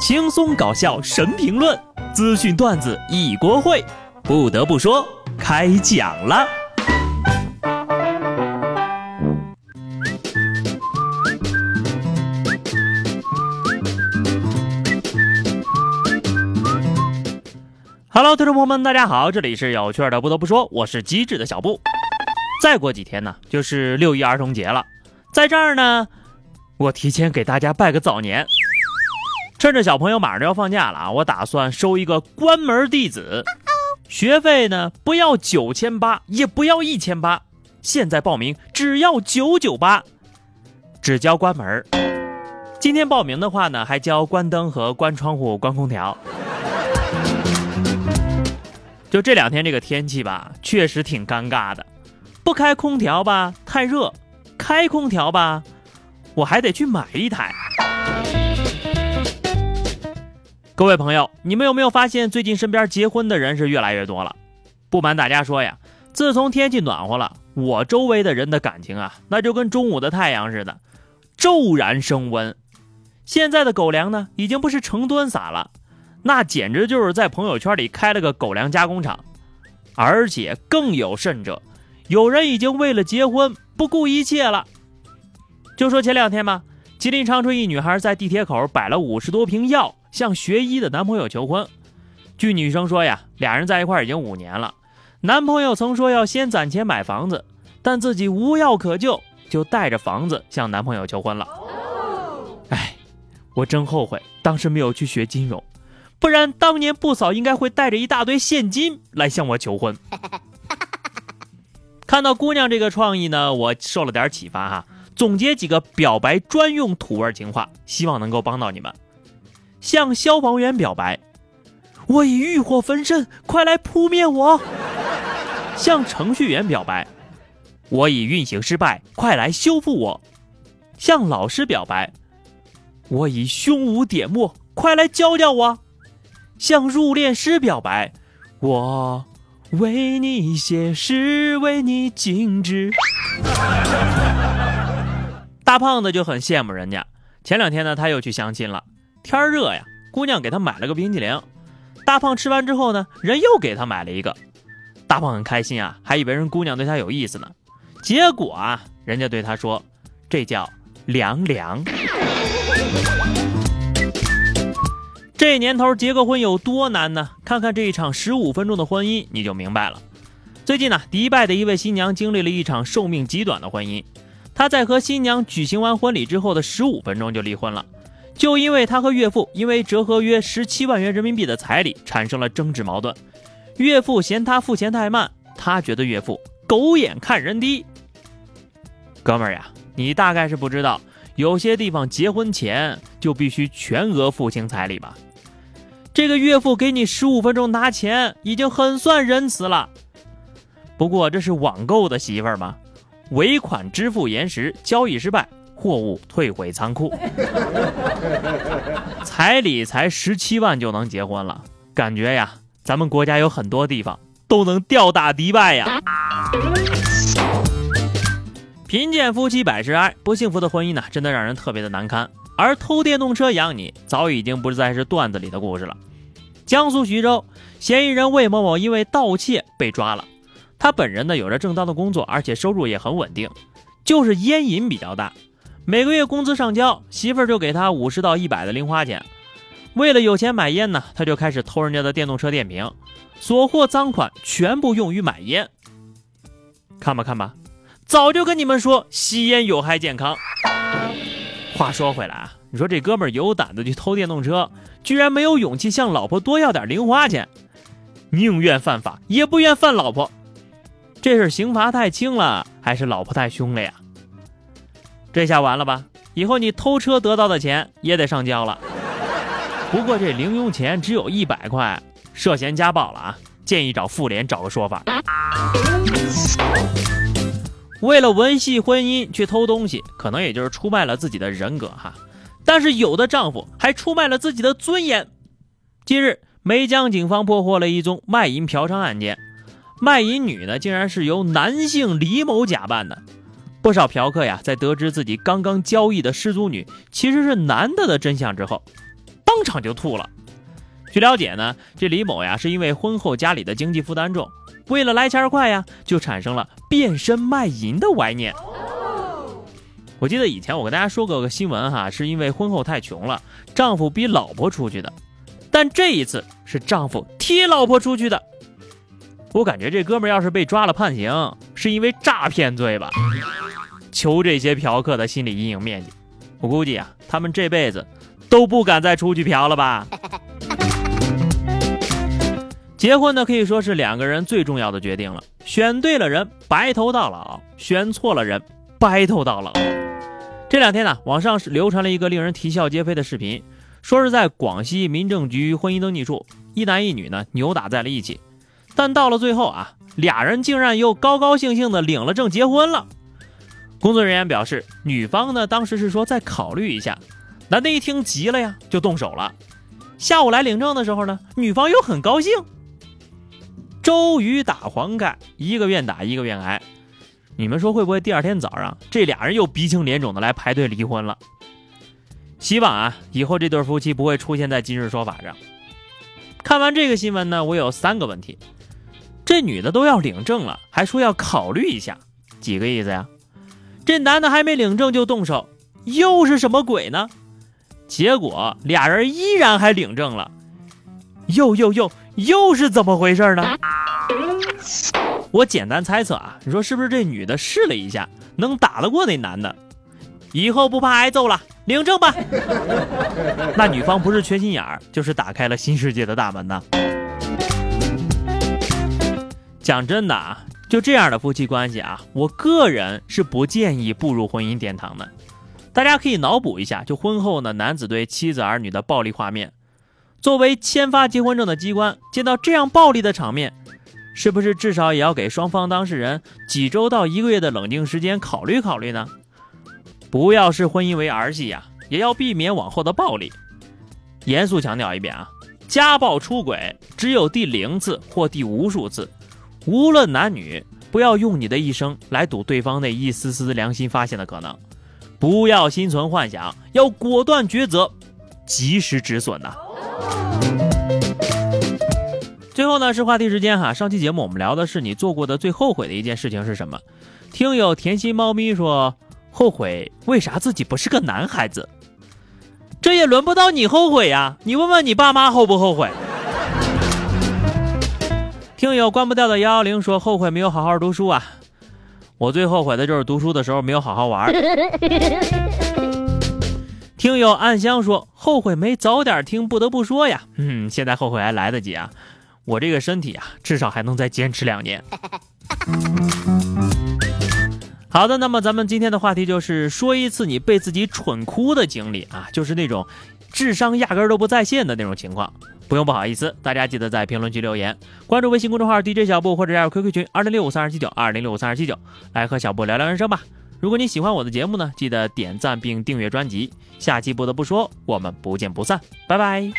轻松搞笑神评论，资讯段子一锅烩。不得不说，开讲了。Hello，听众朋友们，大家好，这里是有趣的。不得不说，我是机智的小布。再过几天呢，就是六一儿童节了，在这儿呢，我提前给大家拜个早年。趁着小朋友马上就要放假了啊，我打算收一个关门弟子，学费呢不要九千八，也不要一千八，现在报名只要九九八，只交关门。今天报名的话呢，还交关灯和关窗户、关空调。就这两天这个天气吧，确实挺尴尬的，不开空调吧太热，开空调吧，我还得去买一台。各位朋友，你们有没有发现最近身边结婚的人是越来越多了？不瞒大家说呀，自从天气暖和了，我周围的人的感情啊，那就跟中午的太阳似的，骤然升温。现在的狗粮呢，已经不是成吨撒了，那简直就是在朋友圈里开了个狗粮加工厂。而且更有甚者，有人已经为了结婚不顾一切了。就说前两天吧，吉林长春一女孩在地铁口摆了五十多瓶药。向学医的男朋友求婚，据女生说呀，俩人在一块已经五年了。男朋友曾说要先攒钱买房子，但自己无药可救，就带着房子向男朋友求婚了。哎，我真后悔当时没有去学金融，不然当年不嫂应该会带着一大堆现金来向我求婚。看到姑娘这个创意呢，我受了点启发哈，总结几个表白专用土味情话，希望能够帮到你们。向消防员表白：“我已欲火焚身，快来扑灭我！”向程序员表白：“我已运行失败，快来修复我！”向老师表白：“我已胸无点墨，快来教教我！”向入殓师表白：“我为你写诗，为你静止。”大胖子就很羡慕人家，前两天呢，他又去相亲了。天热呀，姑娘给他买了个冰淇淋。大胖吃完之后呢，人又给他买了一个。大胖很开心啊，还以为人姑娘对他有意思呢。结果啊，人家对他说：“这叫凉凉。”这年头结个婚有多难呢？看看这一场十五分钟的婚姻，你就明白了。最近呢，迪拜的一位新娘经历了一场寿命极短的婚姻。她在和新娘举行完婚礼之后的十五分钟就离婚了。就因为他和岳父因为折合约十七万元人民币的彩礼产生了争执矛盾，岳父嫌他付钱太慢，他觉得岳父狗眼看人低。哥们儿呀，你大概是不知道，有些地方结婚前就必须全额付清彩礼吧？这个岳父给你十五分钟拿钱，已经很算仁慈了。不过这是网购的媳妇儿吗？尾款支付延时，交易失败。货物退回仓库，彩礼才十七万就能结婚了，感觉呀，咱们国家有很多地方都能吊打迪拜呀。贫贱夫妻百事哀，不幸福的婚姻呢，真的让人特别的难堪。而偷电动车养你，早已经不再是段子里的故事了。江苏徐州，嫌疑人魏某某因为盗窃被抓了，他本人呢有着正当的工作，而且收入也很稳定，就是烟瘾比较大。每个月工资上交，媳妇儿就给他五十到一百的零花钱。为了有钱买烟呢，他就开始偷人家的电动车电瓶，所获赃款全部用于买烟。看吧看吧，早就跟你们说吸烟有害健康。话说回来啊，你说这哥们儿有胆子去偷电动车，居然没有勇气向老婆多要点零花钱，宁愿犯法也不愿犯老婆。这是刑罚太轻了，还是老婆太凶了呀？这下完了吧？以后你偷车得到的钱也得上交了。不过这零用钱只有一百块，涉嫌家暴了啊！建议找妇联找个说法。为了维系婚姻去偷东西，可能也就是出卖了自己的人格哈。但是有的丈夫还出卖了自己的尊严。近日，梅江警方破获了一宗卖淫嫖娼案件，卖淫女呢竟然是由男性李某假扮的。不少嫖客呀，在得知自己刚刚交易的失足女其实是男的的真相之后，当场就吐了。据了解呢，这李某呀是因为婚后家里的经济负担重，为了来钱快呀，就产生了变身卖淫的歪念。我记得以前我跟大家说过个新闻哈，是因为婚后太穷了，丈夫逼老婆出去的，但这一次是丈夫踢老婆出去的。我感觉这哥们要是被抓了判刑，是因为诈骗罪吧？求这些嫖客的心理阴影面积，我估计啊，他们这辈子都不敢再出去嫖了吧。结婚呢，可以说是两个人最重要的决定了。选对了人，白头到老；选错了人，白头到老。这两天呢，网上是流传了一个令人啼笑皆非的视频，说是在广西民政局婚姻登记处，一男一女呢扭打在了一起，但到了最后啊，俩人竟然又高高兴兴的领了证结婚了。工作人员表示，女方呢当时是说再考虑一下，男的一听急了呀，就动手了。下午来领证的时候呢，女方又很高兴。周瑜打黄盖，一个愿打一个愿挨。你们说会不会第二天早上这俩人又鼻青脸肿的来排队离婚了？希望啊，以后这对夫妻不会出现在今日说法上。看完这个新闻呢，我有三个问题：这女的都要领证了，还说要考虑一下，几个意思呀？这男的还没领证就动手，又是什么鬼呢？结果俩人依然还领证了，又又又。又是怎么回事呢？我简单猜测啊，你说是不是这女的试了一下，能打得过那男的，以后不怕挨揍了，领证吧。那女方不是缺心眼儿，就是打开了新世界的大门呢。讲真的啊，就这样的夫妻关系啊，我个人是不建议步入婚姻殿堂的。大家可以脑补一下，就婚后呢，男子对妻子儿女的暴力画面。作为签发结婚证的机关，见到这样暴力的场面，是不是至少也要给双方当事人几周到一个月的冷静时间考虑考虑呢？不要视婚姻为儿戏呀，也要避免往后的暴力。严肃强调一遍啊，家暴出轨只有第零次或第无数次，无论男女，不要用你的一生来赌对方那一丝丝良心发现的可能，不要心存幻想，要果断抉择，及时止损呐。最后呢是话题时间哈，上期节目我们聊的是你做过的最后悔的一件事情是什么？听友甜心猫咪说后悔为啥自己不是个男孩子？这也轮不到你后悔呀，你问问你爸妈后不后悔？听友关不掉的幺幺零说后悔没有好好读书啊，我最后悔的就是读书的时候没有好好玩。听友暗香说后悔没早点听，不得不说呀，嗯，现在后悔还来得及啊，我这个身体啊，至少还能再坚持两年。好的，那么咱们今天的话题就是说一次你被自己蠢哭的经历啊，就是那种智商压根都不在线的那种情况，不用不好意思，大家记得在评论区留言，关注微信公众号 DJ 小布或者加入 QQ 群二零六五三二七九二零六五三二七九，来和小布聊聊人生吧。如果你喜欢我的节目呢，记得点赞并订阅专辑。下期不得不说，我们不见不散，拜拜。